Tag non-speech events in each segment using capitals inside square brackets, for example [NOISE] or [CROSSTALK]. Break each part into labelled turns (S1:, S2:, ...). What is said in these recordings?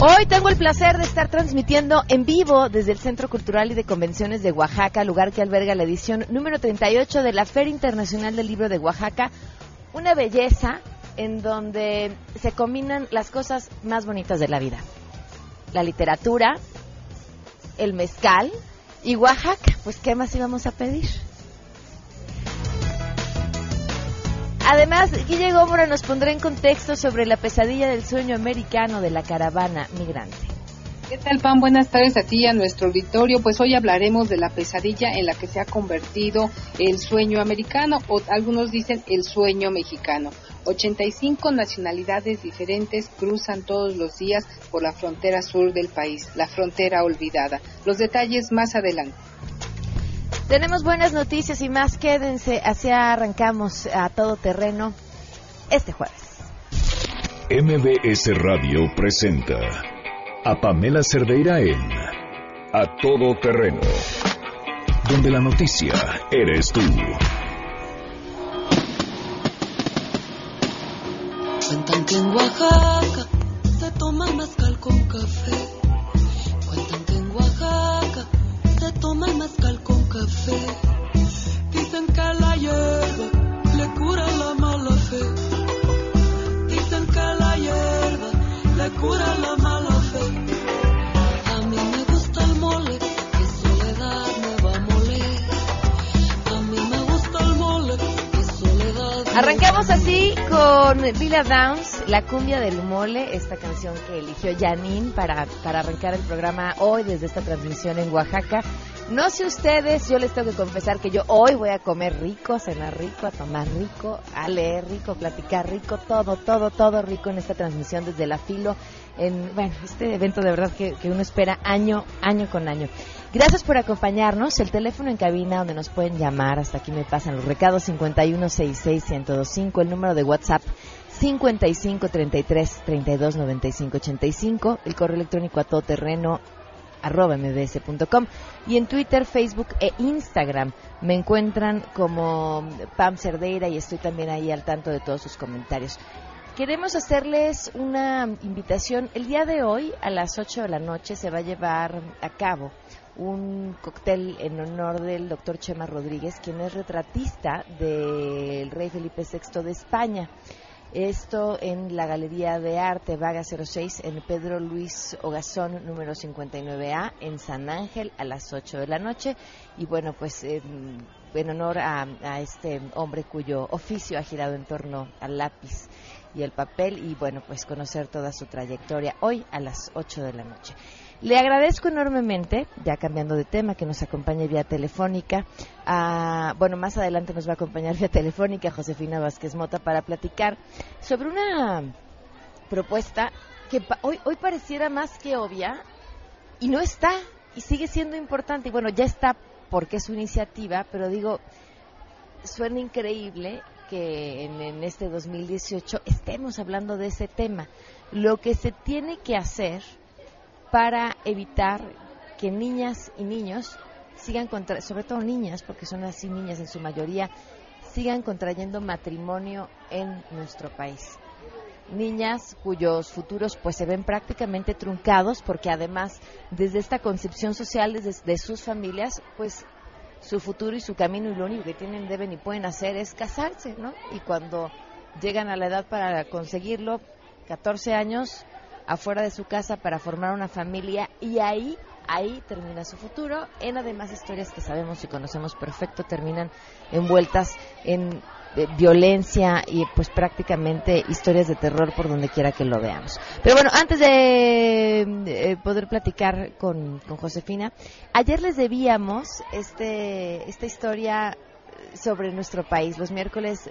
S1: Hoy tengo el placer de estar transmitiendo en vivo desde el Centro Cultural y de Convenciones de Oaxaca, lugar que alberga la edición número 38 de la Feria Internacional del Libro de Oaxaca. Una belleza en donde se combinan las cosas más bonitas de la vida. La literatura, el mezcal y Oaxaca. Pues, ¿qué más íbamos a pedir? Además, Guille Gómora nos pondrá en contexto sobre la pesadilla del sueño americano de la caravana migrante.
S2: ¿Qué tal, Pan? Buenas tardes a ti y a nuestro auditorio. Pues hoy hablaremos de la pesadilla en la que se ha convertido el sueño americano o algunos dicen el sueño mexicano. 85 nacionalidades diferentes cruzan todos los días por la frontera sur del país, la frontera olvidada. Los detalles más adelante.
S1: Tenemos buenas noticias y más. Quédense, así arrancamos a todo terreno este jueves.
S3: MBS Radio presenta a Pamela Cerdeira en A Todo Terreno, donde la noticia eres tú.
S4: Cuentan que en Oaxaca se toma mezcal con café. Con
S1: Downs, la cumbia del mole, esta canción que eligió Janine para, para arrancar el programa hoy desde esta transmisión en Oaxaca. No sé ustedes, yo les tengo que confesar que yo hoy voy a comer rico, cenar rico, a tomar rico, a leer rico, a platicar rico, todo, todo, todo rico en esta transmisión desde la filo, en, bueno, este evento de verdad que, que uno espera año, año con año. Gracias por acompañarnos. El teléfono en cabina donde nos pueden llamar, hasta aquí me pasan los recados 5166-1025, el número de WhatsApp 5533-329585, el correo electrónico a todoterreno arroba mbs.com y en Twitter, Facebook e Instagram me encuentran como Pam Cerdeira y estoy también ahí al tanto de todos sus comentarios. Queremos hacerles una invitación. El día de hoy, a las 8 de la noche, se va a llevar a cabo un cóctel en honor del doctor Chema Rodríguez, quien es retratista del rey Felipe VI de España. Esto en la Galería de Arte Vaga 06 en Pedro Luis Ogazón número 59A en San Ángel a las 8 de la noche. Y bueno, pues en, en honor a, a este hombre cuyo oficio ha girado en torno al lápiz y el papel y bueno, pues conocer toda su trayectoria hoy a las 8 de la noche. Le agradezco enormemente, ya cambiando de tema, que nos acompañe vía telefónica. a- bueno, más adelante nos va a acompañar vía telefónica Josefina Vázquez Mota para platicar sobre una propuesta que hoy, hoy pareciera más que obvia y no está y sigue siendo importante. Y bueno, ya está porque es su iniciativa, pero digo, suena increíble que en, en este 2018 estemos hablando de ese tema. Lo que se tiene que hacer para evitar que niñas y niños sigan contra, sobre todo niñas, porque son así niñas en su mayoría, sigan contrayendo matrimonio en nuestro país. Niñas cuyos futuros pues se ven prácticamente truncados porque además desde esta concepción social desde de sus familias pues su futuro y su camino y lo único que tienen, deben y pueden hacer es casarse, ¿no? Y cuando llegan a la edad para conseguirlo, 14 años afuera de su casa para formar una familia y ahí ahí termina su futuro en además historias que sabemos y conocemos perfecto terminan envueltas en eh, violencia y pues prácticamente historias de terror por donde quiera que lo veamos. Pero bueno, antes de eh, poder platicar con, con Josefina, ayer les debíamos este esta historia sobre nuestro país. Los miércoles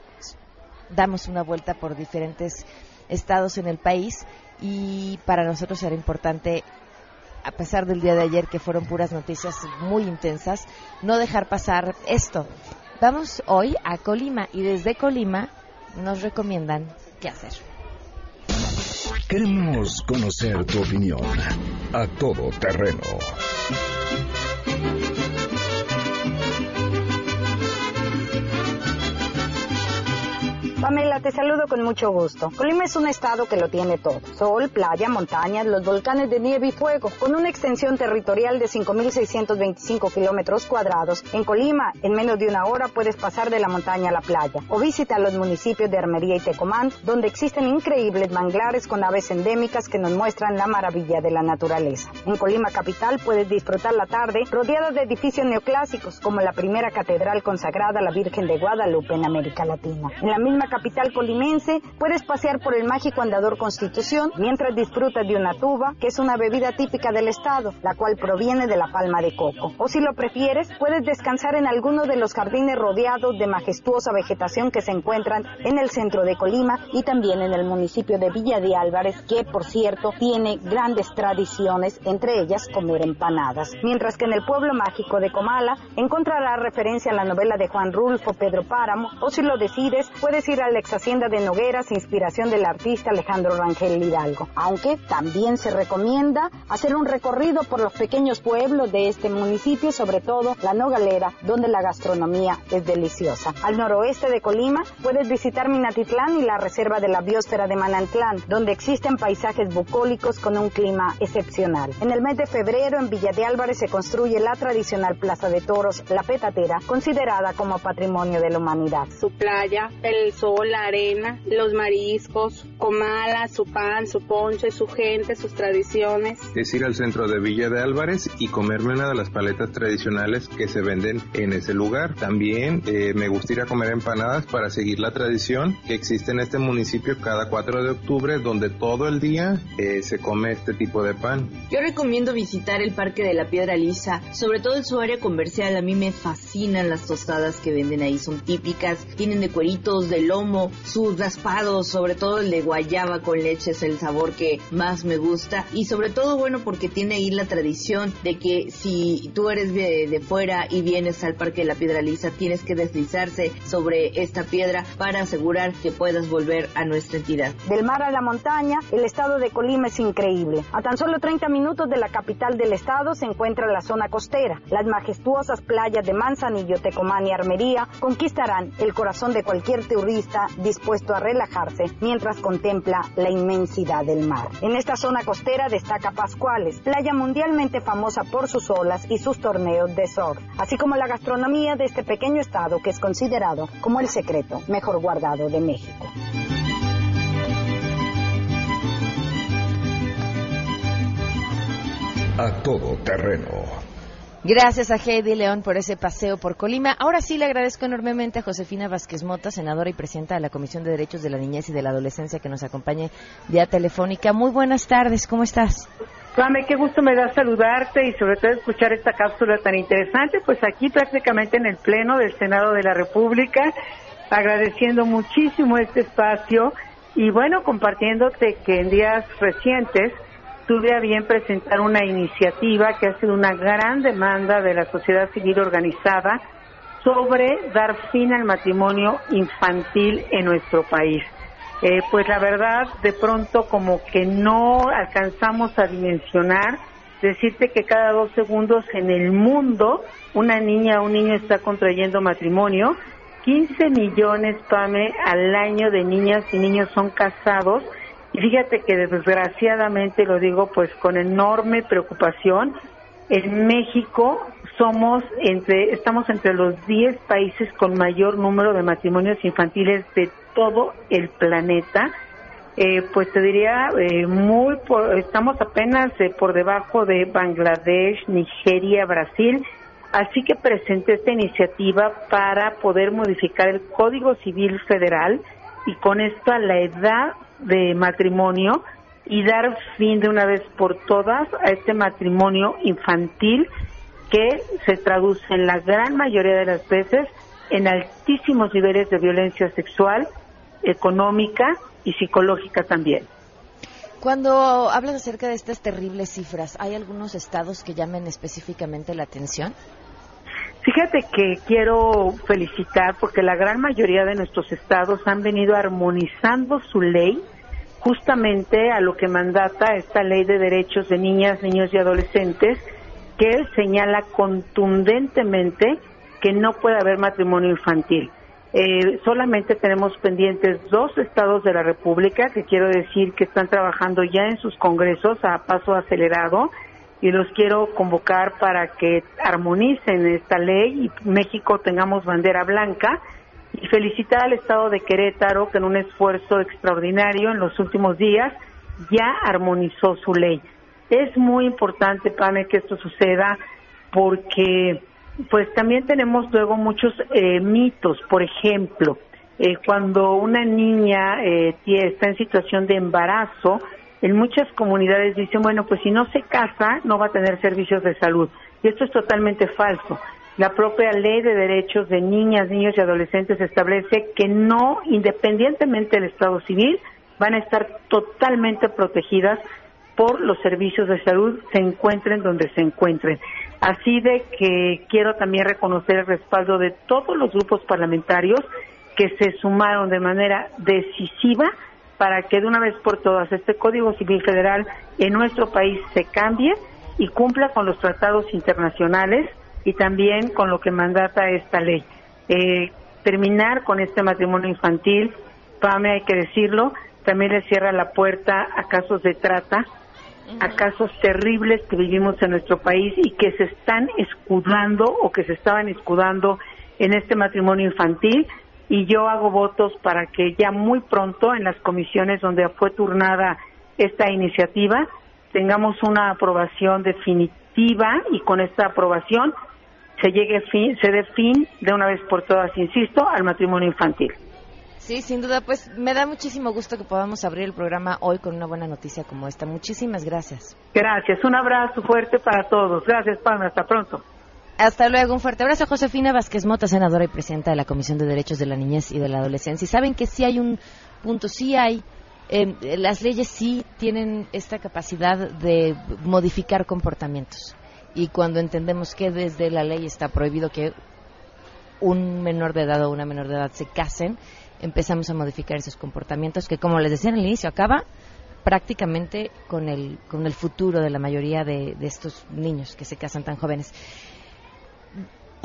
S1: damos una vuelta por diferentes estados en el país y para nosotros era importante a pesar del día de ayer que fueron puras noticias muy intensas, no dejar pasar esto. Vamos hoy a Colima y desde Colima nos recomiendan qué hacer.
S3: Queremos conocer tu opinión. A todo terreno.
S5: Pamela, te saludo con mucho gusto. Colima es un estado que lo tiene todo. Sol, playa, montañas, los volcanes de nieve y fuego, con una extensión territorial de 5.625 kilómetros cuadrados. En Colima, en menos de una hora puedes pasar de la montaña a la playa. O visita los municipios de Armería y Tecomán, donde existen increíbles manglares con aves endémicas que nos muestran la maravilla de la naturaleza. En Colima capital puedes disfrutar la tarde rodeada de edificios neoclásicos, como la primera catedral consagrada a la Virgen de Guadalupe en América Latina. En la misma capital colimense, puedes pasear por el mágico andador Constitución mientras disfrutas de una tuba, que es una bebida típica del estado, la cual proviene de la palma de coco. O si lo prefieres, puedes descansar en alguno de los jardines rodeados de majestuosa vegetación que se encuentran en el centro de Colima y también en el municipio de Villa de Álvarez, que por cierto tiene grandes tradiciones, entre ellas comer empanadas. Mientras que en el pueblo mágico de Comala encontrarás referencia a la novela de Juan Rulfo Pedro Páramo, o si lo decides, puedes ir la ex hacienda de Nogueras, inspiración del artista Alejandro Rangel Hidalgo. Aunque también se recomienda hacer un recorrido por los pequeños pueblos de este municipio, sobre todo la Nogalera, donde la gastronomía es deliciosa. Al noroeste de Colima puedes visitar Minatitlán y la reserva de la biosfera de Manantlán, donde existen paisajes bucólicos con un clima excepcional. En el mes de febrero en Villa de Álvarez se construye la tradicional Plaza de Toros, La Petatera, considerada como patrimonio de la humanidad.
S6: Su playa, el sol, la arena, los mariscos, Comala, su pan, su ponche, su gente, sus tradiciones.
S7: Es ir al centro de Villa de Álvarez y comerme una de las paletas tradicionales que se venden en ese lugar. También eh, me gusta ir a comer empanadas para seguir la tradición que existe en este municipio cada 4 de octubre donde todo el día eh, se come este tipo de pan.
S8: Yo recomiendo visitar el Parque de la Piedra Lisa, sobre todo en su área comercial. A mí me fascinan las tostadas que venden ahí, son típicas, tienen de cueritos, de lomo, sus raspados, sobre todo el de guayaba con leche es el sabor que más me gusta y sobre todo bueno porque tiene ahí la tradición de que si tú eres de, de fuera y vienes al Parque de la Piedra Lisa tienes que deslizarse sobre esta piedra para asegurar que puedas volver a nuestra entidad.
S5: Del mar a la montaña, el estado de Colima es increíble. A tan solo 30 minutos de la capital del estado se encuentra la zona costera. Las majestuosas playas de Manzanillo, Tecomán y Armería conquistarán el corazón de cualquier turista dispuesto a relajarse mientras contempla la inmensidad del mar. En esta zona costera destaca Pascuales, playa mundialmente famosa por sus olas y sus torneos de surf, así como la gastronomía de este pequeño estado que es considerado como el secreto mejor guardado de México.
S3: A todo terreno.
S1: Gracias a Heidi León por ese paseo por Colima. Ahora sí le agradezco enormemente a Josefina Vázquez Mota, senadora y presidenta de la Comisión de Derechos de la Niñez y de la Adolescencia, que nos acompañe vía telefónica. Muy buenas tardes, ¿cómo estás?
S9: Pame, qué gusto me da saludarte y sobre todo escuchar esta cápsula tan interesante, pues aquí prácticamente en el Pleno del Senado de la República, agradeciendo muchísimo este espacio y bueno, compartiéndote que en días recientes tuve a bien presentar una iniciativa que ha sido una gran demanda de la sociedad civil organizada sobre dar fin al matrimonio infantil en nuestro país. Eh, pues la verdad, de pronto como que no alcanzamos a dimensionar, decirte que cada dos segundos en el mundo una niña o un niño está contrayendo matrimonio, 15 millones, Pame, al año de niñas y niños son casados, y fíjate que desgraciadamente lo digo pues con enorme preocupación, en México somos entre, estamos entre los 10 países con mayor número de matrimonios infantiles de todo el planeta. Eh, pues te diría, eh, muy estamos apenas eh, por debajo de Bangladesh, Nigeria, Brasil. Así que presenté esta iniciativa para poder modificar el Código Civil Federal y con esto a la edad de matrimonio y dar fin de una vez por todas a este matrimonio infantil que se traduce en la gran mayoría de las veces en altísimos niveles de violencia sexual, económica y psicológica también.
S1: Cuando hablas acerca de estas terribles cifras, ¿hay algunos estados que llamen específicamente la atención?
S9: Fíjate que quiero felicitar porque la gran mayoría de nuestros estados han venido armonizando su ley justamente a lo que mandata esta ley de derechos de niñas, niños y adolescentes, que señala contundentemente que no puede haber matrimonio infantil. Eh, solamente tenemos pendientes dos estados de la República que quiero decir que están trabajando ya en sus congresos a paso acelerado y los quiero convocar para que armonicen esta ley y México tengamos bandera blanca y felicitar al estado de Querétaro que en un esfuerzo extraordinario en los últimos días ya armonizó su ley. Es muy importante, Pane, que esto suceda porque pues también tenemos luego muchos eh, mitos, por ejemplo, eh, cuando una niña eh, está en situación de embarazo, en muchas comunidades dicen, bueno, pues si no se casa, no va a tener servicios de salud. Y esto es totalmente falso. La propia ley de derechos de niñas, niños y adolescentes establece que no, independientemente del estado civil, van a estar totalmente protegidas por los servicios de salud, se encuentren donde se encuentren. Así de que quiero también reconocer el respaldo de todos los grupos parlamentarios que se sumaron de manera decisiva para que de una vez por todas este Código Civil Federal en nuestro país se cambie y cumpla con los tratados internacionales y también con lo que mandata esta ley. Eh, terminar con este matrimonio infantil, PAME hay que decirlo, también le cierra la puerta a casos de trata, a casos terribles que vivimos en nuestro país y que se están escudando o que se estaban escudando en este matrimonio infantil y yo hago votos para que ya muy pronto en las comisiones donde fue turnada esta iniciativa tengamos una aprobación definitiva y con esta aprobación se llegue fin, se dé fin de una vez por todas, insisto, al matrimonio infantil.
S1: Sí, sin duda, pues me da muchísimo gusto que podamos abrir el programa hoy con una buena noticia como esta. Muchísimas gracias.
S9: Gracias, un abrazo fuerte para todos. Gracias, Pablo, hasta pronto.
S1: Hasta luego, un fuerte abrazo. Josefina Vázquez Mota, senadora y presidenta de la Comisión de Derechos de la Niñez y de la Adolescencia. Y saben que sí hay un punto, sí hay, eh, las leyes sí tienen esta capacidad de modificar comportamientos. Y cuando entendemos que desde la ley está prohibido que un menor de edad o una menor de edad se casen, empezamos a modificar esos comportamientos que, como les decía en el inicio, acaba prácticamente con el, con el futuro de la mayoría de, de estos niños que se casan tan jóvenes.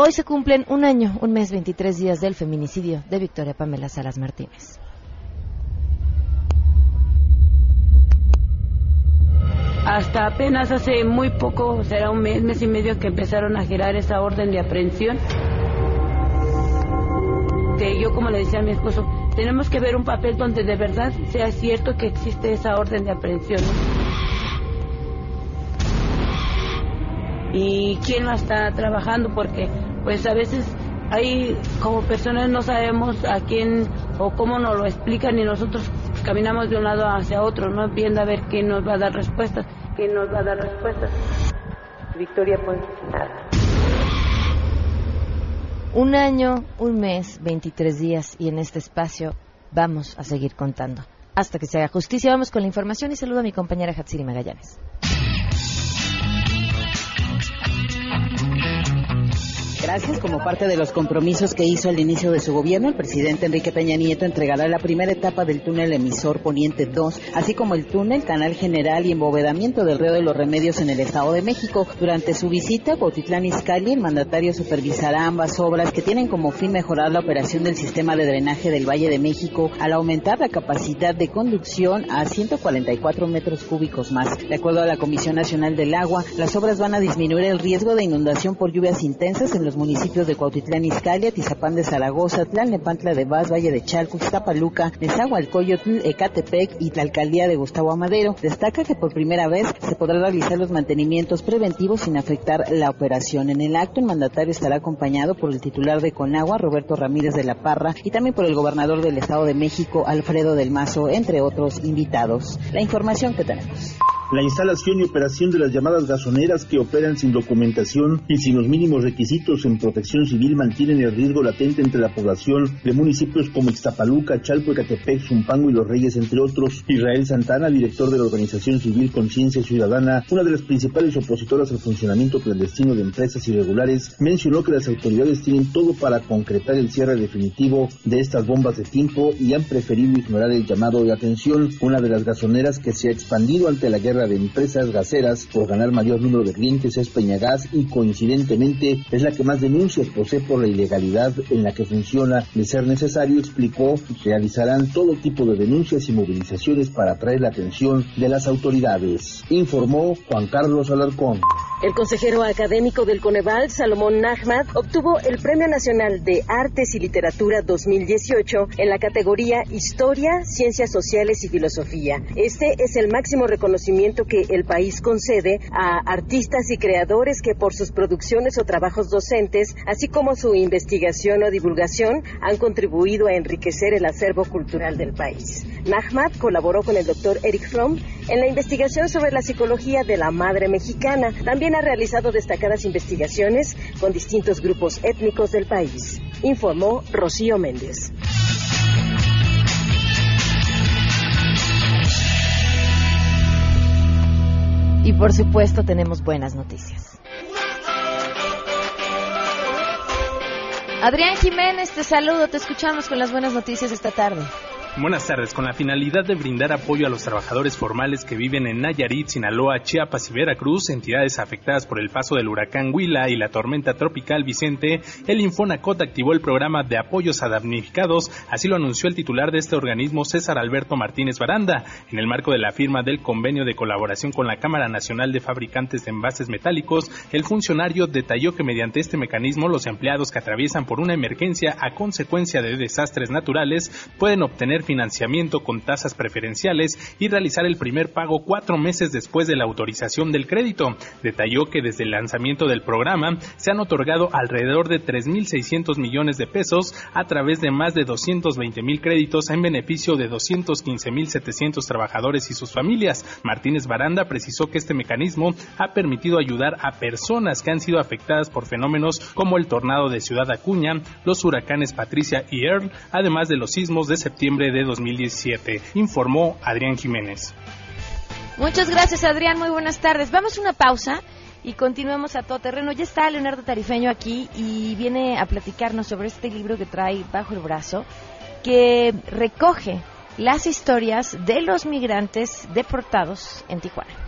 S1: Hoy se cumplen un año, un mes, 23 días del feminicidio de Victoria Pamela Salas Martínez.
S10: Hasta apenas hace muy poco, será un mes, mes y medio que empezaron a girar esa orden de aprehensión que yo como le decía a mi esposo, tenemos que ver un papel donde de verdad sea cierto que existe esa orden de aprehensión. Y quién lo está trabajando, porque pues a veces hay como personas no sabemos a quién o cómo nos lo explican y nosotros caminamos de un lado hacia otro, no viendo a ver quién nos va a dar respuestas, quién nos va a dar respuestas. Victoria, pues nada.
S1: Un año, un mes, 23 días y en este espacio vamos a seguir contando. Hasta que se haga justicia, vamos con la información y saludo a mi compañera Hatsiri Magallanes.
S11: Gracias. Como parte de los compromisos que hizo al inicio de su gobierno, el presidente Enrique Peña Nieto entregará la primera etapa del túnel emisor Poniente 2, así como el túnel, canal general y embovedamiento del río de los Remedios en el Estado de México. Durante su visita a Cuautitlán Izcalli, el mandatario supervisará ambas obras que tienen como fin mejorar la operación del sistema de drenaje del Valle de México al aumentar la capacidad de conducción a 144 metros cúbicos más. De acuerdo a la Comisión Nacional del Agua, las obras van a disminuir el riesgo de inundación por lluvias intensas en los municipios de Cuautitlán Izcalli, Tizapán de Zaragoza, Tlalnepantla de Vaz, Valle de Chalco, Iztapaluca, Nezahualcóyotl, Ecatepec y la alcaldía de Gustavo Amadero. Destaca que por primera vez se podrá realizar los mantenimientos preventivos sin afectar la operación. En el acto, el mandatario estará acompañado por el titular de Conagua, Roberto Ramírez de la Parra, y también por el gobernador del Estado de México, Alfredo del Mazo, entre otros invitados. La información que tenemos
S12: la instalación y operación de las llamadas gasoneras que operan sin documentación y sin los mínimos requisitos en protección civil mantienen el riesgo latente entre la población de municipios como Ixtapaluca, Chalco, Ecatepec, Zumpango y Los Reyes, entre otros. Israel Santana, director de la organización civil Conciencia Ciudadana, una de las principales opositoras al funcionamiento clandestino de empresas irregulares, mencionó que las autoridades tienen todo para concretar el cierre definitivo de estas bombas de tiempo y han preferido ignorar el llamado de atención, una de las gasoneras que se ha expandido ante la guerra guerra de empresas gaseras por ganar mayor número de clientes es Peñagas y coincidentemente es la que más denuncias posee por la ilegalidad en la que funciona. De ser necesario, explicó, realizarán todo tipo de denuncias y movilizaciones para atraer la atención de las autoridades, informó Juan Carlos Alarcón.
S13: El consejero académico del Coneval, Salomón Nahmad, obtuvo el Premio Nacional de Artes y Literatura 2018 en la categoría Historia, Ciencias Sociales y Filosofía. Este es el máximo reconocimiento que el país concede a artistas y creadores que por sus producciones o trabajos docentes, así como su investigación o divulgación, han contribuido a enriquecer el acervo cultural del país. Nahmad colaboró con el doctor Eric Fromm en la investigación sobre la psicología de la madre mexicana. También ha realizado destacadas investigaciones con distintos grupos étnicos del país, informó Rocío Méndez.
S1: Y por supuesto tenemos buenas noticias. Adrián Jiménez, te saludo, te escuchamos con las buenas noticias esta tarde.
S14: Buenas tardes. Con la finalidad de brindar apoyo a los trabajadores formales que viven en Nayarit, Sinaloa, Chiapas y Veracruz, entidades afectadas por el paso del huracán Huila y la tormenta tropical Vicente, el Infonacot activó el programa de apoyos a damnificados, así lo anunció el titular de este organismo, César Alberto Martínez Baranda, en el marco de la firma del convenio de colaboración con la Cámara Nacional de Fabricantes de Envases Metálicos. El funcionario detalló que mediante este mecanismo los empleados que atraviesan por una emergencia a consecuencia de desastres naturales pueden obtener financiamiento con tasas preferenciales y realizar el primer pago cuatro meses después de la autorización del crédito. Detalló que desde el lanzamiento del programa se han otorgado alrededor de 3.600 millones de pesos a través de más de 220.000 créditos en beneficio de 215.700 trabajadores y sus familias. Martínez Baranda precisó que este mecanismo ha permitido ayudar a personas que han sido afectadas por fenómenos como el tornado de Ciudad Acuña, los huracanes Patricia y Earl, además de los sismos de septiembre de 2017, informó Adrián Jiménez.
S1: Muchas gracias Adrián, muy buenas tardes. Vamos a una pausa y continuemos a todo terreno. Ya está Leonardo Tarifeño aquí y viene a platicarnos sobre este libro que trae bajo el brazo, que recoge las historias de los migrantes deportados en Tijuana.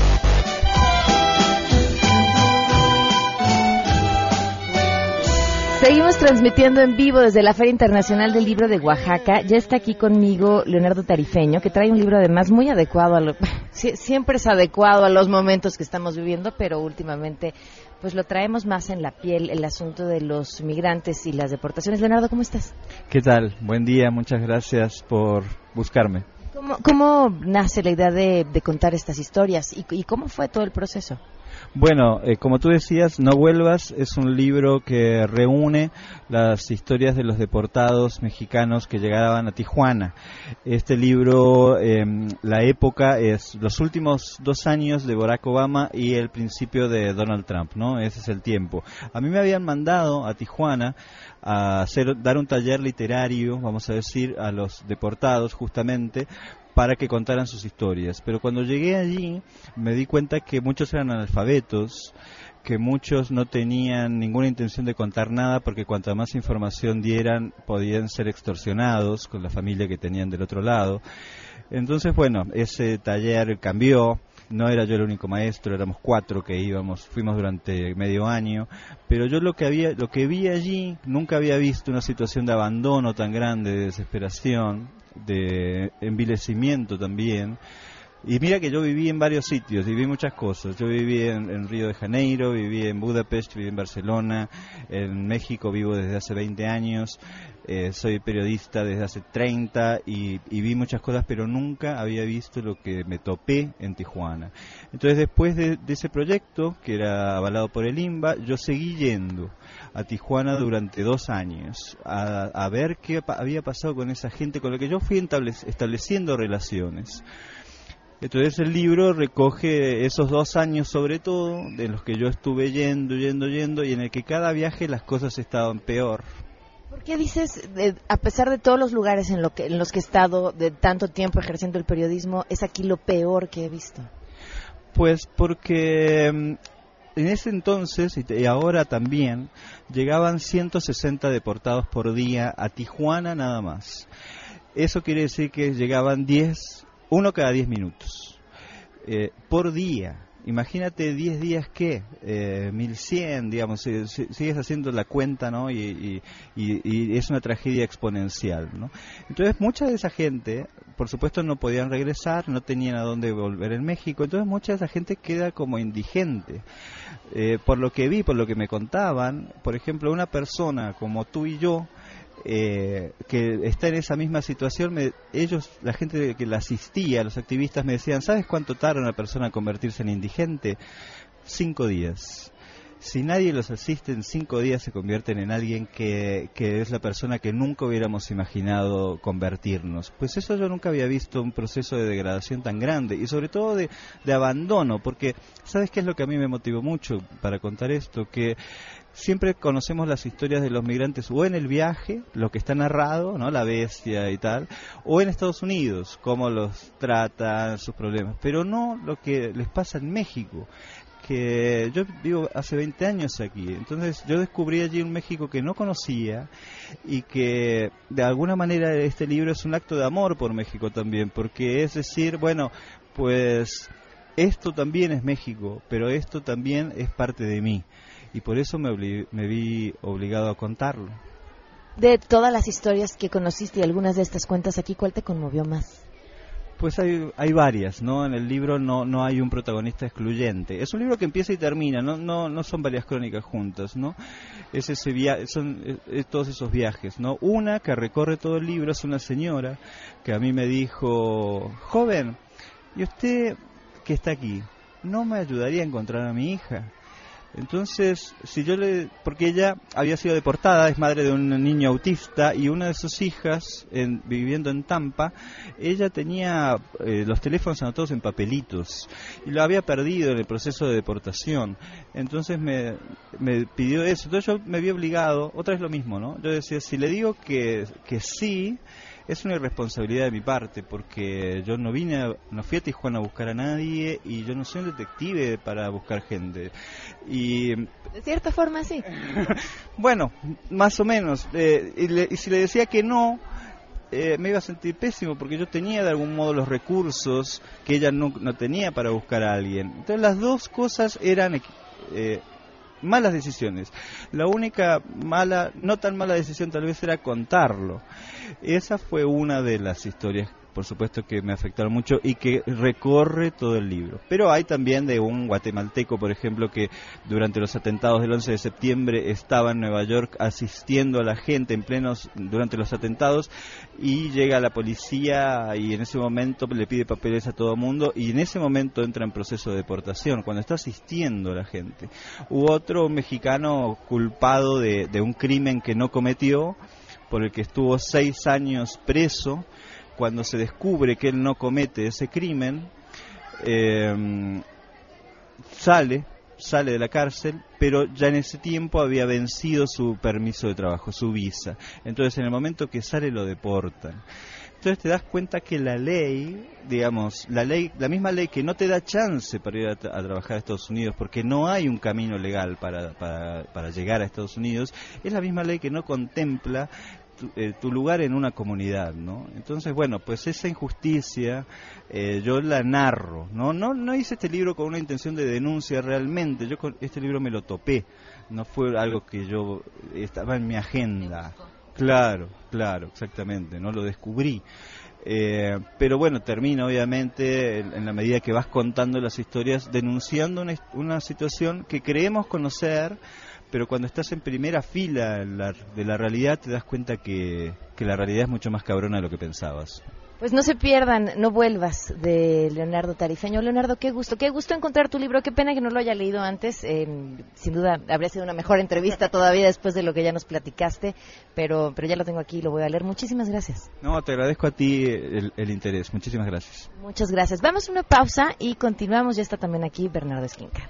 S1: Seguimos transmitiendo en vivo desde la Feria Internacional del Libro de Oaxaca. Ya está aquí conmigo Leonardo Tarifeño, que trae un libro además muy adecuado a lo, [LAUGHS] siempre es adecuado a los momentos que estamos viviendo, pero últimamente pues lo traemos más en la piel el asunto de los migrantes y las deportaciones. Leonardo, ¿cómo estás?
S15: ¿Qué tal? Buen día, muchas gracias por buscarme.
S1: ¿Cómo, cómo nace la idea de, contar estas historias y, y cómo fue todo el proceso?
S15: Bueno, eh, como tú decías, No Vuelvas es un libro que reúne las historias de los deportados mexicanos que llegaban a Tijuana. Este libro, em, la época es los últimos dos años de Barack Obama y el principio de Donald Trump, ¿no? Ese es el tiempo. A mí me habían mandado a Tijuana a hacer, dar un taller literario, vamos a decir, a los deportados justamente para que contaran sus historias. Pero cuando llegué allí me di cuenta que muchos eran analfabetos, que muchos no tenían ninguna intención de contar nada porque cuanta más información dieran podían ser extorsionados con la familia que tenían del otro lado. Entonces, bueno, ese taller cambió, no era yo el único maestro, éramos cuatro que íbamos, fuimos durante medio año, pero yo lo que había, lo que vi allí, nunca había visto una situación de abandono tan grande, de desesperación, de envilecimiento también. Y mira que yo viví en varios sitios, viví muchas cosas. Yo viví en, Río de Janeiro, viví en Budapest, viví en Barcelona, en México vivo desde hace 20 años, eh, soy periodista desde hace 30 y, vi muchas cosas, pero nunca había visto lo que me topé en Tijuana. Entonces después de, ese proyecto, que era avalado por el INBA, yo seguí yendo a Tijuana durante dos años a, ver qué había pasado con esa gente con la que yo fui estableciendo relaciones. Entonces el libro recoge esos dos años sobre todo, de los que yo estuve yendo, yendo, yendo, y en el que cada viaje las cosas estaban peor.
S1: ¿Por qué dices, a pesar de todos los lugares en, lo que, en los que he estado de tanto tiempo ejerciendo el periodismo, es aquí lo peor que he visto?
S15: Pues porque mm, en ese entonces y ahora también llegaban 160 deportados por día a Tijuana nada más. Eso quiere decir que llegaban 10, uno cada 10 minutos eh, por día. Imagínate 10 días que, eh, 1100, digamos, sigues haciendo la cuenta, ¿no? Y, es una tragedia exponencial, ¿no? Entonces, mucha de esa gente, por supuesto, no podían regresar, no tenían a dónde volver en México, entonces mucha de esa gente queda como indigente. Eh, por lo que vi, por lo que me contaban, por ejemplo, una persona como tú y yo, eh, que está en esa misma situación, ellos, la gente que la asistía, los activistas me decían, ¿sabes cuánto tarda una persona en convertirse en indigente? Cinco días. Si nadie los asiste en cinco días se convierten en alguien que, que es la persona que nunca hubiéramos imaginado convertirnos. Pues eso yo nunca había visto un proceso de degradación tan grande y sobre todo de, de abandono, porque ¿sabes qué es lo que a mí me motivó mucho para contar esto? Que siempre conocemos las historias de los migrantes o en el viaje, lo que está narrado, ¿no? La bestia y tal, o en Estados Unidos, cómo los tratan, sus problemas, pero no lo que les pasa en México que yo vivo hace 20 años aquí, entonces yo descubrí allí un México que no conocía y que de alguna manera este libro es un acto de amor por México también, porque es decir, bueno, pues esto también es México, pero esto también es parte de mí y por eso me, me vi obligado a contarlo.
S1: De todas las historias que conociste y algunas de estas cuentas aquí, ¿cuál te conmovió más?
S15: Pues hay, hay varias, ¿no? En el libro no, no hay un protagonista excluyente. Es un libro que empieza y termina, no, no, no son varias crónicas juntas, ¿no? Es ese via son todos esos viajes, ¿no? Una que recorre todo el libro es una señora que a mí me dijo, joven, ¿y usted que está aquí, no me ayudaría a encontrar a mi hija? Entonces, si yo le, porque ella había sido deportada, es madre de un niño autista y una de sus hijas, viviendo en Tampa, ella tenía eh, los teléfonos anotados en papelitos y lo había perdido en el proceso de deportación. Entonces me, me pidió eso. Entonces yo me vi obligado, otra vez lo mismo, ¿no? Yo decía, si le digo que, que sí, es una irresponsabilidad de mi parte porque yo no vine, no fui a Tijuana a buscar a nadie y yo no soy un detective para buscar gente. Y
S1: de cierta forma sí. [LAUGHS]
S15: bueno, más o menos. Eh, y, si le decía que no, eh, me iba a sentir pésimo porque yo tenía de algún modo los recursos que ella no, no tenía para buscar a alguien. Entonces las dos cosas eran eh, malas decisiones. La única mala, no tan mala decisión tal vez era contarlo. Esa fue una de las historias por supuesto que me afectaron mucho y que recorre todo el libro. Pero hay también de un guatemalteco, por ejemplo, que durante los atentados del 11 de septiembre estaba en Nueva York asistiendo a la gente en plenos durante los atentados y llega la policía y en ese momento le pide papeles a todo mundo y en ese momento entra en proceso de deportación cuando está asistiendo a la gente. Hubo otro mexicano culpado de, de un crimen que no cometió por el que estuvo seis años preso cuando se descubre que él no comete ese crimen, eh, sale, sale de la cárcel, pero ya en ese tiempo había vencido su permiso de trabajo, su visa. Entonces en el momento que sale lo deportan. Entonces te das cuenta que la ley, digamos, la ley, la misma ley que no te da chance para ir a, trabajar a Estados Unidos, porque no hay un camino legal para, para, para, llegar a Estados Unidos, es la misma ley que no contempla eh, tu, lugar en una comunidad, ¿no? Entonces, bueno, pues esa injusticia eh, yo la narro, ¿no? ¿no? No hice este libro con una intención de denuncia realmente, yo con este libro me lo topé, no fue algo que yo estaba en mi agenda. Claro, claro, exactamente, no lo descubrí. Eh, pero bueno, termina obviamente en, la medida que vas contando las historias denunciando una, una situación que creemos conocer, pero cuando estás en primera fila de la realidad te das cuenta que, que la realidad es mucho más cabrona de lo que pensabas.
S1: Pues no se pierdan, no vuelvas de Leonardo Tarifeño. Leonardo, qué gusto, qué gusto encontrar tu libro. Qué pena que no lo haya leído antes. Eh, sin duda habría sido una mejor entrevista todavía después de lo que ya nos platicaste, pero, pero ya lo tengo aquí y lo voy a leer. Muchísimas gracias.
S15: No, te agradezco a ti el, el interés. Muchísimas gracias.
S1: Muchas gracias. Vamos a una pausa y continuamos. Ya está también aquí Bernardo Esquinca.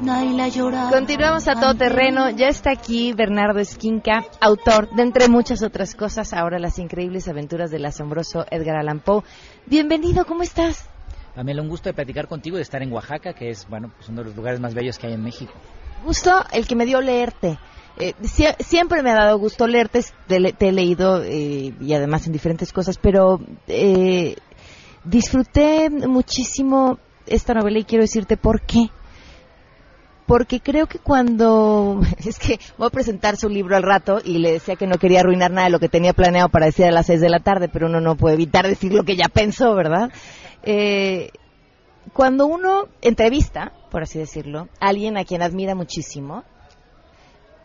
S1: Continuamos a todo terreno. Ya está aquí Bernardo Esquinca, autor de entre muchas otras cosas, ahora las increíbles aventuras del asombroso Edgar Allan Poe. Bienvenido, ¿cómo estás?
S16: Pamela, un gusto de platicar contigo y de estar en Oaxaca, que es bueno, pues uno de los lugares más bellos que hay en México.
S1: Gusto el que me dio leerte. Eh, siempre me ha dado gusto leerte, te, he leído eh, y además en diferentes cosas, pero eh, disfruté muchísimo esta novela y quiero decirte por qué porque creo que cuando [LAUGHS] es que voy a presentar su libro al rato y le decía que no quería arruinar nada de lo que tenía planeado para decir a las seis de la tarde, pero uno no puede evitar decir lo que ya pensó, ¿verdad? Eh, cuando uno entrevista, por así decirlo, a alguien a quien admira muchísimo,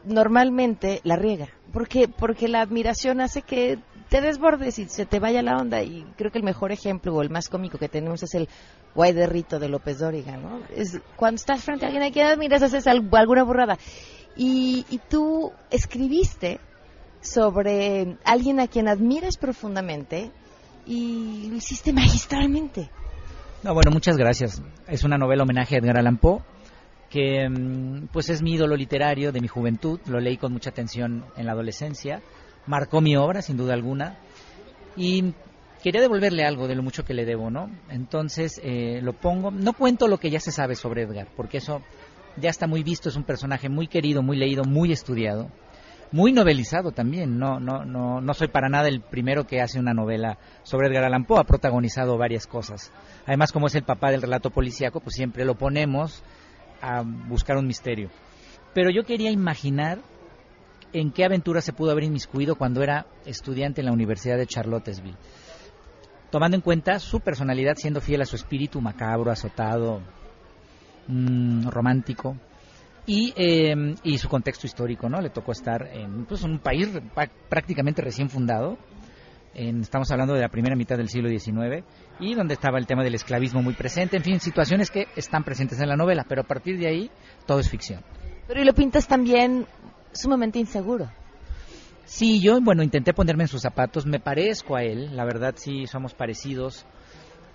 S1: normalmente la riega. ¿Por Porque la admiración hace que te desbordes y se te vaya la onda. Y creo que el mejor ejemplo o el más cómico que tenemos es el guay de Rito de López Dóriga, ¿no? Es cuando estás frente a alguien a quien admiras, haces alguna burrada. Y, y tú escribiste sobre alguien a quien admiras profundamente y lo hiciste magistralmente.
S16: No, bueno, muchas gracias. Es una novela homenaje a Edgar Allan Poe que mm, pues es mi ídolo literario de mi juventud, lo leí con mucha atención en la adolescencia, marcó mi obra sin duda alguna y quería devolverle algo de lo mucho que le debo, ¿no? Entonces eh, lo pongo, no cuento lo que ya se sabe sobre Edgar, porque eso ya está muy visto, es un personaje muy querido, muy leído, muy estudiado, muy novelizado también, no, no, no, no soy para nada el primero que hace una novela sobre Edgar Allan Poe, ha protagonizado varias cosas. Además, como es el papá del relato policíaco, pues siempre lo ponemos a buscar un misterio. Pero yo quería imaginar en qué aventura se pudo haber inmiscuido cuando era estudiante en la Universidad de Charlottesville. Tomando en cuenta su personalidad, siendo fiel a su espíritu macabro, azotado, mm, romántico, y, em, y, su contexto histórico, ¿no? Le tocó estar en pues, un país prácticamente recién fundado, estamos hablando de la primera mitad del siglo XIX, y donde estaba el tema del esclavismo muy presente, en fin, situaciones que están presentes en la novela, pero a partir de ahí todo es ficción.
S1: Pero y lo pintas también sumamente inseguro.
S16: Sí, yo, bueno, intenté ponerme en sus zapatos, me parezco a él, la verdad sí somos parecidos.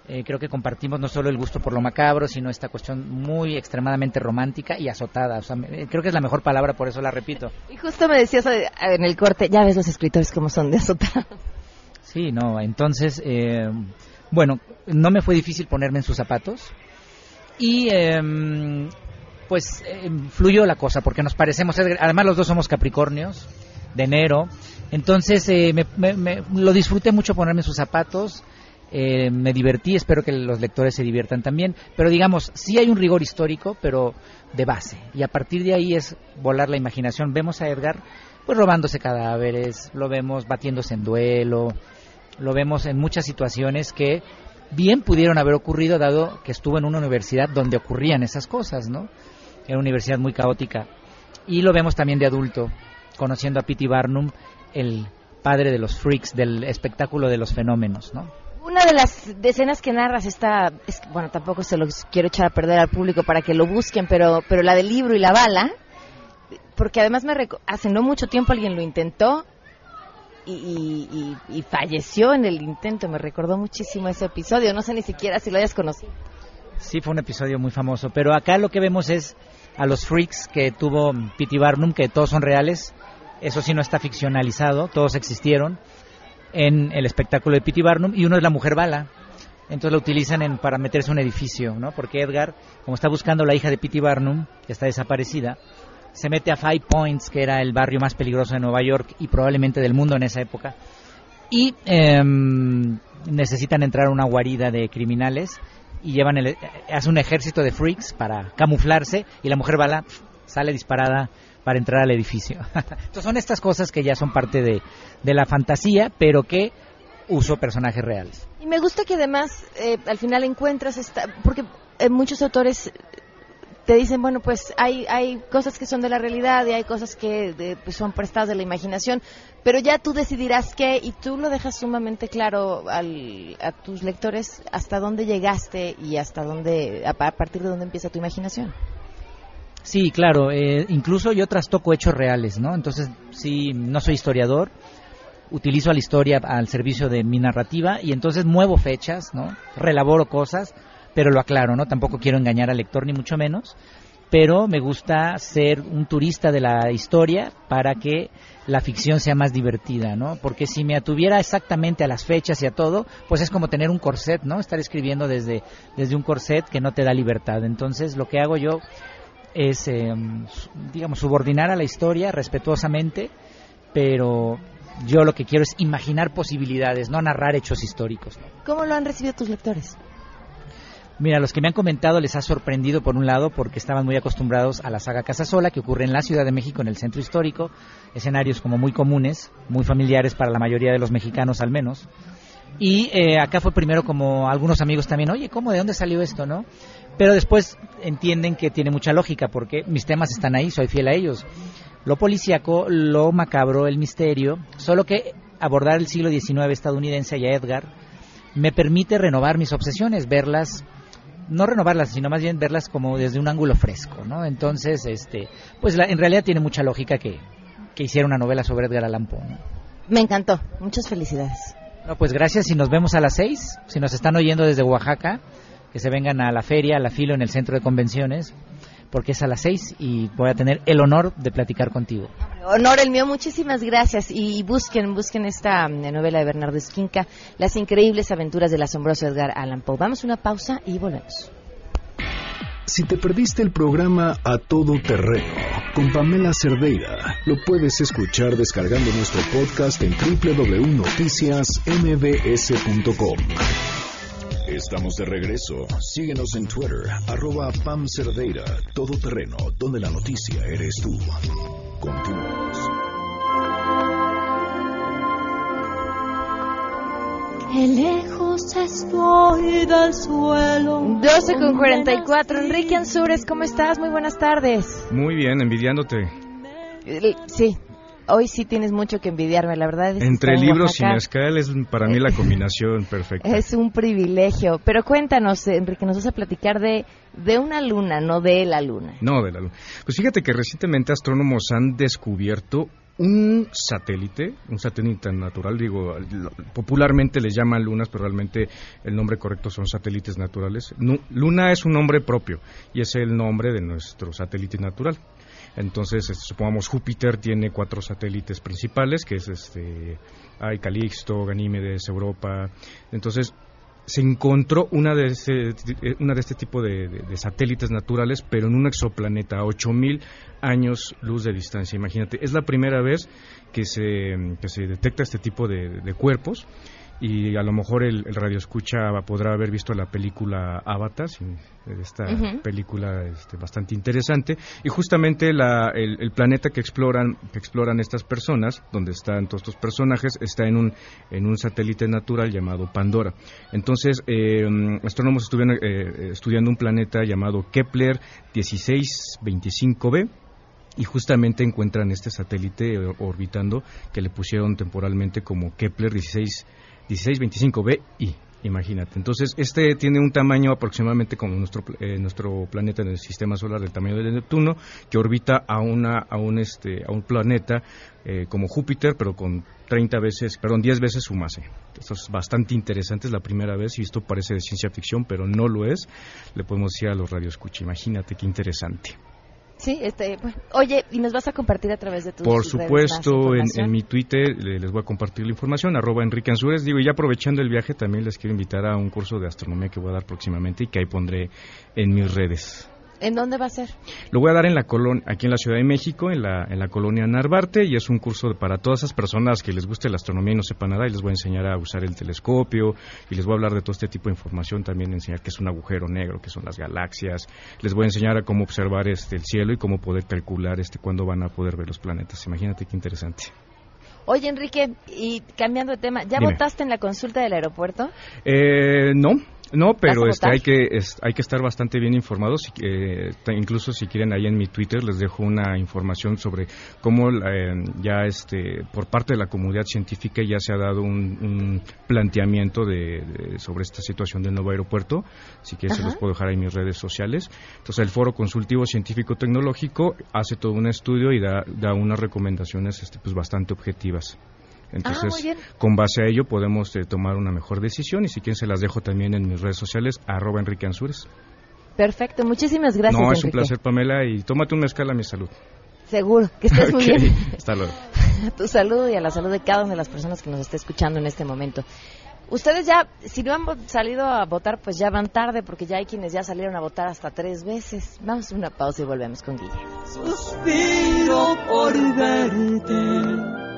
S16: Eh, creo que compartimos no solo el gusto por lo macabro, sino esta cuestión muy extremadamente romántica y azotada. O sea, creo que es la mejor palabra, por eso la repito.
S1: Y justo me decías eh, en el corte, ya ves los escritores como son de azotados.
S16: Sí, no, entonces, eh, bueno, no me fue difícil ponerme en sus zapatos y em, pues em, fluyó la cosa porque nos parecemos, además los dos somos Capricornios de enero, entonces eh, me, lo disfruté mucho ponerme sus zapatos. Eh, me divertí, espero que los lectores se diviertan también, pero digamos, sí hay un rigor histórico, pero de base, y a partir de ahí es volar la imaginación. Vemos a Edgar pues robándose cadáveres, lo vemos batiéndose en duelo, lo vemos en muchas situaciones que bien pudieron haber ocurrido dado que estuvo en una universidad donde ocurrían esas cosas, ¿no? Era una universidad muy caótica. Y lo vemos también de adulto, conociendo a P.T. Barnum, el padre de los freaks, del espectáculo de los fenómenos, ¿no?
S1: Una de las escenas que narras está, bueno, tampoco se los quiero echar a perder al público para que lo busquen, pero, pero la del libro y la bala, porque además me hace no mucho tiempo alguien lo intentó y, falleció en el intento. Me recordó muchísimo ese episodio. No sé ni siquiera si lo hayas conocido.
S16: Sí, fue un episodio muy famoso. Pero acá lo que vemos es a los freaks que tuvo P.T. Barnum, que todos son reales. Eso sí no está ficcionalizado, todos existieron en el espectáculo de P.T. Barnum. Y uno es la mujer bala. Entonces lo utilizan en, para meterse en un edificio, ¿no? Porque Edgar, como está buscando la hija de P.T. Barnum, que está desaparecida, se mete a Five Points, que era el barrio más peligroso de Nueva York y probablemente del mundo en esa época, y em, necesitan entrar a una guarida de criminales y llevan el, hace un ejército de freaks para camuflarse y la mujer bala sale disparada para entrar al edificio. [LAUGHS] Entonces son estas cosas que ya son parte de, de la fantasía, pero que uso personajes reales.
S1: Y me gusta que además eh, al final encuentras esta, porque eh, muchos autores te dicen, bueno, pues hay, hay cosas que son de la realidad y hay cosas que pues, son prestadas de la imaginación, pero ya tú decidirás qué y tú lo dejas sumamente claro al, a tus lectores hasta dónde llegaste y hasta dónde, a, partir de dónde empieza tu imaginación.
S16: Sí, claro, eh, incluso yo trastoco hechos reales, ¿no? Entonces, sí, no soy historiador, utilizo la historia al servicio de mi narrativa y entonces muevo fechas, ¿no? Relaboro cosas, pero lo aclaro, ¿no? Tampoco quiero engañar al lector ni mucho menos, pero me gusta ser un turista de la historia para que la ficción sea más divertida, ¿no? Porque si me atuviera exactamente a las fechas y a todo, pues es como tener un corset, ¿no? Estar escribiendo desde, desde un corset que no te da libertad. Entonces, lo que hago yo es, em, digamos, subordinar a la historia respetuosamente, pero yo lo que quiero es imaginar posibilidades, no narrar hechos históricos.
S1: ¿Cómo lo han recibido tus lectores?
S16: Mira, los que me han comentado les ha sorprendido por un lado porque estaban muy acostumbrados a la saga Casa Sola que ocurre en la Ciudad de México, en el centro histórico, escenarios como muy comunes, muy familiares para la mayoría de los mexicanos al menos. Y eh, acá fue primero como algunos amigos también, oye, ¿cómo? ¿De dónde salió esto, no? Pero después entienden que tiene mucha lógica porque mis temas están ahí, soy fiel a ellos. Lo policíaco, lo macabro, el misterio, solo que abordar el siglo XIX estadounidense y a Edgar me permite renovar mis obsesiones, verlas no renovarlas, sino más bien verlas como desde un ángulo fresco, ¿no? Entonces, este, pues en realidad tiene mucha lógica que, que hiciera una novela sobre Edgar Allan Poe.
S1: Me encantó, muchas felicidades.
S16: No, pues gracias y nos vemos a las seis. Si nos están oyendo desde Oaxaca, que se vengan a la feria, a la filo en el centro de convenciones, porque es a las seis y voy a tener el honor de platicar contigo.
S1: Honor el mío, muchísimas gracias y busquen, busquen esta mm, novela de Bernardo Esquinca, Las increíbles aventuras del asombroso Edgar Allan Poe. Vamos a una pausa y volvemos.
S3: Si te perdiste el programa A Todo Terreno con Pamela Cerdeira, lo puedes escuchar descargando nuestro podcast en www.noticiasmbs.com. Estamos de regreso. Síguenos en Twitter, arroba Pam Cerdeira, Todo Terreno, donde la noticia eres tú. Continuamos.
S4: lejos estoy del suelo.
S1: 12 con 44. Enrique Ansures, ¿cómo estás? Muy buenas tardes.
S17: Muy bien, envidiándote.
S1: Sí, hoy sí tienes mucho que envidiarme, la verdad. Es
S17: Entre libros y mezcal es para mí la [LAUGHS] combinación perfecta.
S1: Es un privilegio. Pero cuéntanos, Enrique, nos vas a platicar de, de una luna, no de la luna.
S17: No, de la luna. Pues fíjate que recientemente astrónomos han descubierto un satélite, un satélite natural, digo, popularmente les llaman lunas, pero realmente el nombre correcto son satélites naturales. Luna es un nombre propio y es el nombre de nuestro satélite natural. Entonces, este, supongamos Júpiter tiene cuatro satélites principales, que es este, hay Calixto, Ganímedes, Europa. Entonces, se encontró una de este, una de este tipo de, satélites naturales, pero en un exoplaneta a 8000 años luz de distancia. Imagínate, es la primera vez que se, que se detecta este tipo de cuerpos y a lo mejor el, radio escucha podrá haber visto la película Avatar, esta película este, bastante interesante y justamente la, el, planeta que exploran que exploran estas personas, donde están todos estos personajes, está en un en un satélite natural llamado Pandora. Entonces eh, astrónomos estuvieron eh, estudiando un planeta llamado Kepler 1625b y justamente encuentran este satélite orbitando que le pusieron temporalmente como Kepler 16 1625b y imagínate. Entonces, este tiene un tamaño aproximadamente como nuestro, eh, nuestro planeta en el sistema solar del tamaño de Neptuno, que orbita a, una, a, un, este, a un planeta eh, como Júpiter, pero con 30 veces, perdón, 10 veces su masa. Esto es bastante interesante, es la primera vez, y esto parece de ciencia ficción, pero no lo es. Le podemos decir a los radioescuchas, imagínate qué interesante.
S1: Sí, este, oye, y nos vas a compartir a través de tus
S17: Por supuesto, en, mi Twitter les voy a compartir la información, arroba Enrique Ansúrez. Digo, y aprovechando el viaje, también les quiero invitar a un curso de astronomía que voy a dar próximamente y que ahí pondré en mis redes.
S1: ¿En dónde va a ser?
S17: Lo voy a dar en la colon aquí en la Ciudad de México, en la, en la colonia Narvarte, y es un curso para todas esas personas que les guste la astronomía y no sepan nada, y les voy a enseñar a usar el telescopio, y les voy a hablar de todo este tipo de información, también enseñar qué es un agujero negro, qué son las galaxias, les voy a enseñar a cómo observar este el cielo y cómo poder calcular este cuándo van a poder ver los planetas. Imagínate qué interesante.
S1: Oye, Enrique, y cambiando de tema, ¿ya votaste en la consulta del aeropuerto?
S17: Eh, no, no, pero este, hay que hay que estar bastante bien informados. Eh, incluso si quieren ahí en mi Twitter les dejo una información sobre cómo eh, ya este por parte de la comunidad científica ya se ha dado un, planteamiento de, sobre esta situación del nuevo aeropuerto. Si quieren se los puedo dejar ahí en mis redes sociales. Entonces el Foro Consultivo Científico Tecnológico hace todo un estudio y da, da unas recomendaciones este, pues bastante objetivas. Entonces,
S1: ah,
S17: con base a ello podemos eh, tomar una mejor decisión y si quieren se las dejo también en mis redes sociales, arroba Enrique Ansures.
S1: Perfecto, muchísimas gracias.
S17: No, es un placer, Pamela, y tómate una escala a mi salud.
S1: Seguro, que estés [LAUGHS] muy bien.
S17: Hasta luego.
S1: A [LAUGHS] tu salud y a la salud de cada una de las personas que nos está escuchando en este momento. Ustedes ya, si no han salido a votar, pues ya van tarde, porque ya hay quienes ya salieron a votar hasta tres veces. Vamos a una pausa y volvemos con Guille.
S4: Suspiro por verte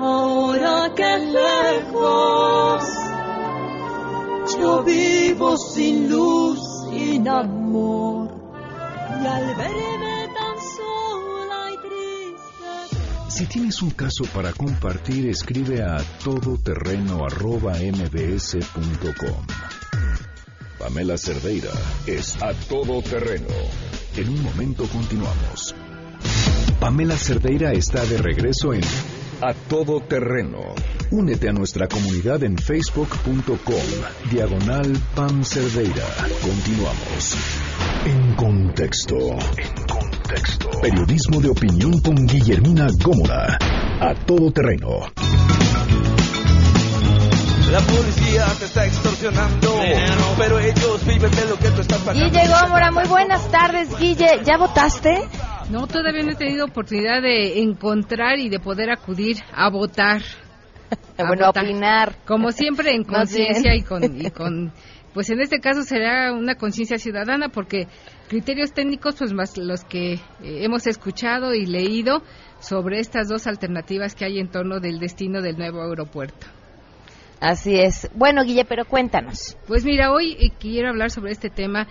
S4: ahora que lejos yo vivo sin luz, sin amor, y al verme tan sola y triste.
S3: Si tienes un caso para compartir, escribe a todoterreno.mbs.com. Pamela Cerdeira es a todoterreno. En un momento continuamos. Pamela Cerdeira está de regreso en a todo terreno. Únete a nuestra comunidad en facebook.com, diagonal Pam Cerdeira. Continuamos. En contexto. En contexto. Periodismo de opinión con Guillermina Gómora. A todo terreno.
S18: La policía te está extorsionando, pero ellos viven de lo que tú estás pagando.
S1: Guille Gómora, muy buenas tardes, Guille. ¿Ya votaste?
S2: No, todavía no he tenido oportunidad de encontrar y de poder acudir a votar. [LAUGHS]
S1: bueno, a opinar.
S2: Como siempre, en [LAUGHS] conciencia y con, y [LAUGHS] con, pues en este caso será una conciencia ciudadana porque criterios técnicos, pues más los que eh, hemos escuchado y leído sobre estas dos alternativas que hay en torno del destino del nuevo aeropuerto.
S1: Así es. Bueno, Guille, pero cuéntanos.
S2: Pues mira, hoy eh, quiero hablar sobre este tema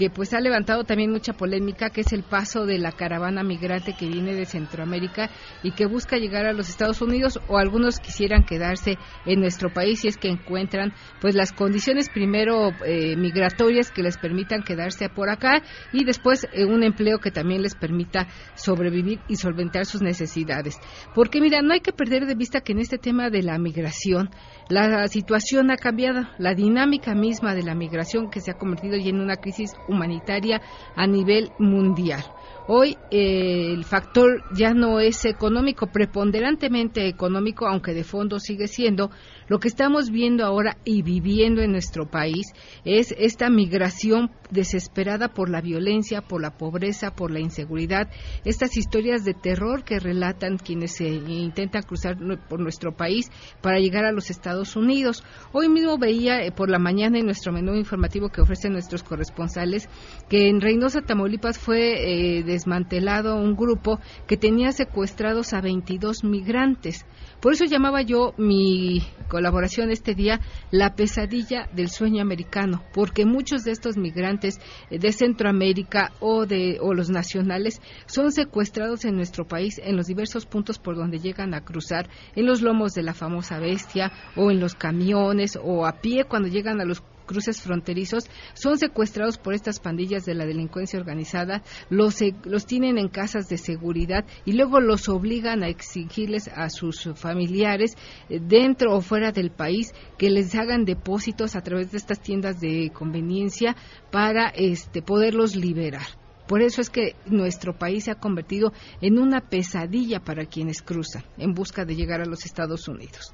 S2: que pues ha levantado también mucha polémica, que es el paso de la caravana migrante que viene de Centroamérica y que busca llegar a los Estados Unidos o algunos quisieran quedarse en nuestro país si es que encuentran pues las condiciones primero eh, migratorias que les permitan quedarse por acá y después eh, un empleo que también les permita sobrevivir y solventar sus necesidades. Porque mira, no hay que perder de vista que en este tema de la migración la situación ha cambiado, la dinámica misma de la migración que se ha convertido ya en una crisis humanitaria a nivel mundial. Hoy eh, el factor ya no es económico, preponderantemente económico, aunque de fondo sigue siendo, lo que estamos viendo ahora y viviendo en nuestro país es esta migración desesperada por la violencia, por la pobreza, por la inseguridad, estas historias de terror que relatan quienes se intentan cruzar por nuestro país para llegar a los Estados Unidos. Hoy mismo veía eh, por la mañana en nuestro menú informativo que ofrecen nuestros corresponsales que en Reynosa, Tamaulipas fue eh, desmantelado un grupo que tenía secuestrados a 22 migrantes. Por eso llamaba yo mi colaboración este día la pesadilla del sueño americano, porque muchos de estos migrantes eh, de Centroamérica o de o los nacionales son secuestrados en nuestro país en los diversos puntos por donde llegan a cruzar, en los lomos de la famosa bestia o en los camiones o a pie cuando llegan a los cruces fronterizos, son secuestrados por estas pandillas de la delincuencia organizada, los, los tienen en casas de seguridad y luego los obligan a exigirles a sus familiares eh, dentro o fuera del país que les hagan depósitos a través de estas tiendas de conveniencia para este, poderlos liberar. Por eso es que nuestro país se ha convertido en una pesadilla para quienes cruzan en busca de llegar a los Estados Unidos.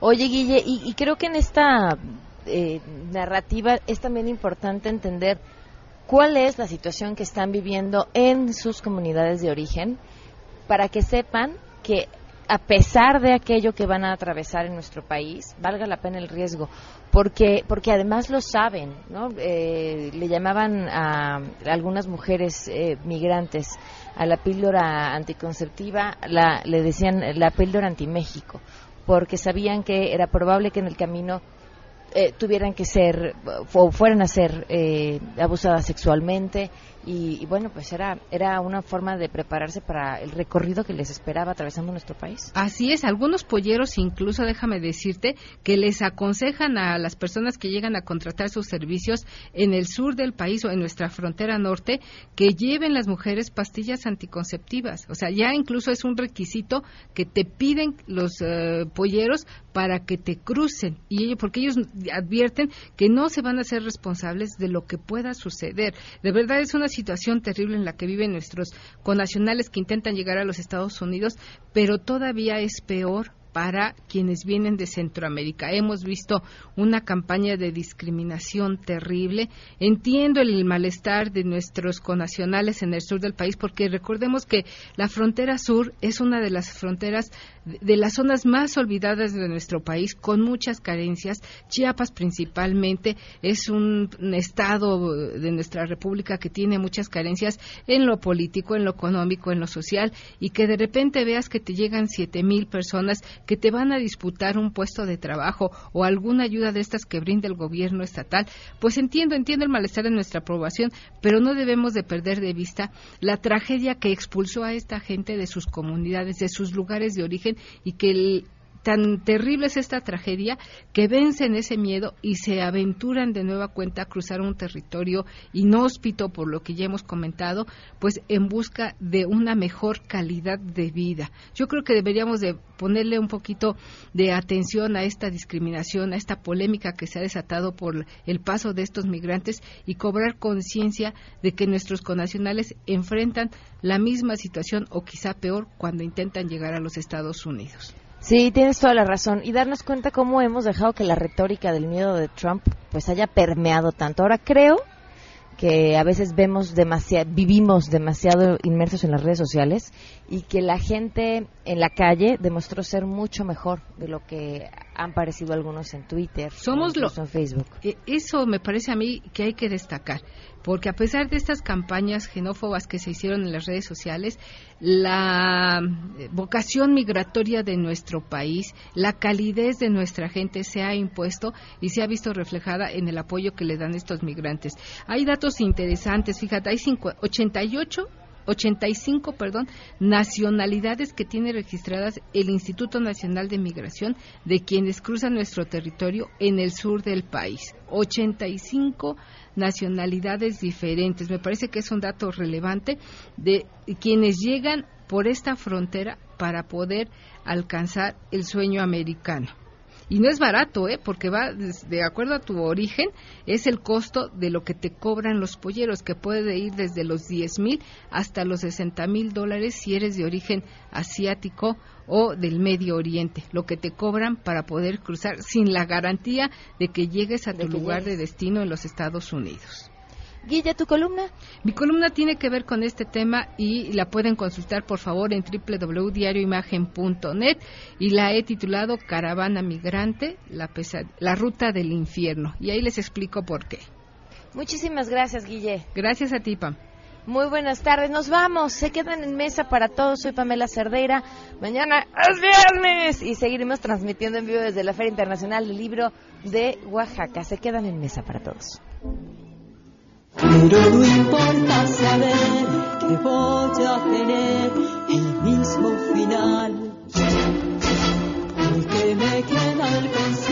S1: Oye, Guille, y creo que en esta eh, narrativa es también importante entender cuál es la situación que están viviendo en sus comunidades de origen para que sepan que a pesar de aquello que van a atravesar en nuestro país, valga la pena el riesgo, porque porque además lo saben, ¿no? Eh, le llamaban a algunas mujeres eh, migrantes a la píldora anticonceptiva, la, le decían la píldora anti-México, porque sabían que era probable que en el camino eh, tuvieran que ser o fueran a ser eh, abusadas sexualmente y, bueno, pues era, era una forma de prepararse para el recorrido que les esperaba atravesando nuestro país.
S2: Así es, algunos polleros incluso, déjame decirte, que les aconsejan a las personas que llegan a contratar sus servicios en el sur del país o en nuestra frontera norte, que lleven las mujeres pastillas anticonceptivas. O sea, ya incluso es un requisito que te piden los eh, polleros para que te crucen y ellos porque ellos advierten que no se van a ser responsables de lo que pueda suceder. De verdad es una situación terrible en la que viven nuestros conacionales que intentan llegar a los Estados Unidos, pero todavía es peor para quienes vienen de Centroamérica. Hemos visto una campaña de discriminación terrible. Entiendo el malestar de nuestros conacionales en el sur del país porque recordemos que la frontera sur es una de las fronteras de las zonas más olvidadas de nuestro país con muchas carencias. Chiapas principalmente es un estado de nuestra república que tiene muchas carencias en lo político, en lo económico, en lo social y que de repente veas que te llegan siete mil personas que te van a disputar un puesto de trabajo o alguna ayuda de estas que brinda el gobierno estatal, pues entiendo, entiendo el malestar de nuestra aprobación, pero no debemos de perder de vista la tragedia que expulsó a esta gente de sus comunidades, de sus lugares de origen y que el, tan terrible es esta tragedia que vencen ese miedo y se aventuran de nueva cuenta a cruzar un territorio inhóspito, por lo que ya hemos comentado, pues en busca de una mejor calidad de vida. Yo creo que deberíamos de ponerle un poquito de atención a esta discriminación, a esta polémica que se ha desatado por el paso de estos migrantes y cobrar conciencia de que nuestros conacionales enfrentan la misma situación o quizá peor cuando intentan llegar a los Estados Unidos.
S1: Sí, tienes toda la razón. Y darnos cuenta cómo hemos dejado que la retórica del miedo de Trump pues haya permeado tanto. Ahora creo que a veces vemos demasiado, vivimos demasiado inmersos en las redes sociales y que la gente en la calle demostró ser mucho mejor de lo que han parecido algunos en Twitter,
S2: Somos
S1: o en Facebook.
S2: Eso me parece a mí que hay que destacar porque a pesar de estas campañas xenófobas que se hicieron en las redes sociales, la eh, vocación migratoria de nuestro país, la calidez de nuestra gente se ha impuesto y se ha visto reflejada en el apoyo que le dan estos migrantes. Hay datos interesantes, fíjate, hay 88 85 perdón, nacionalidades que tiene registradas el Instituto Nacional de Migración de quienes cruzan nuestro territorio en el sur del país. 85 nacionalidades diferentes. Me parece que es un dato relevante de quienes llegan por esta frontera para poder alcanzar el sueño americano. Y no es barato, ¿eh? porque va, de acuerdo a tu origen, es el costo de lo que te cobran los polleros, que puede ir desde los 10 mil hasta los 60 mil dólares si eres de origen asiático o del Medio Oriente, lo que te cobran para poder cruzar sin la garantía de que llegues a tu lugar de destino en los Estados Unidos.
S1: Guilla, ¿tu columna?
S2: Mi columna tiene que ver con este tema y la pueden consultar por favor en www.diarioimagen.net y la he titulado Caravana Migrante, la, la ruta del infierno. Y ahí les explico por qué.
S1: Muchísimas gracias, Guille.
S2: Gracias a ti, Pam.
S1: Muy buenas tardes, nos vamos. Se quedan en mesa para todos. Soy Pamela Cerdeira. Mañana es viernes y seguiremos transmitiendo en vivo desde la Feria Internacional del Libro de Oaxaca. Se quedan en mesa para todos.
S4: Pero no importa saber que voy a tener el mismo final. Porque me queda el consuelo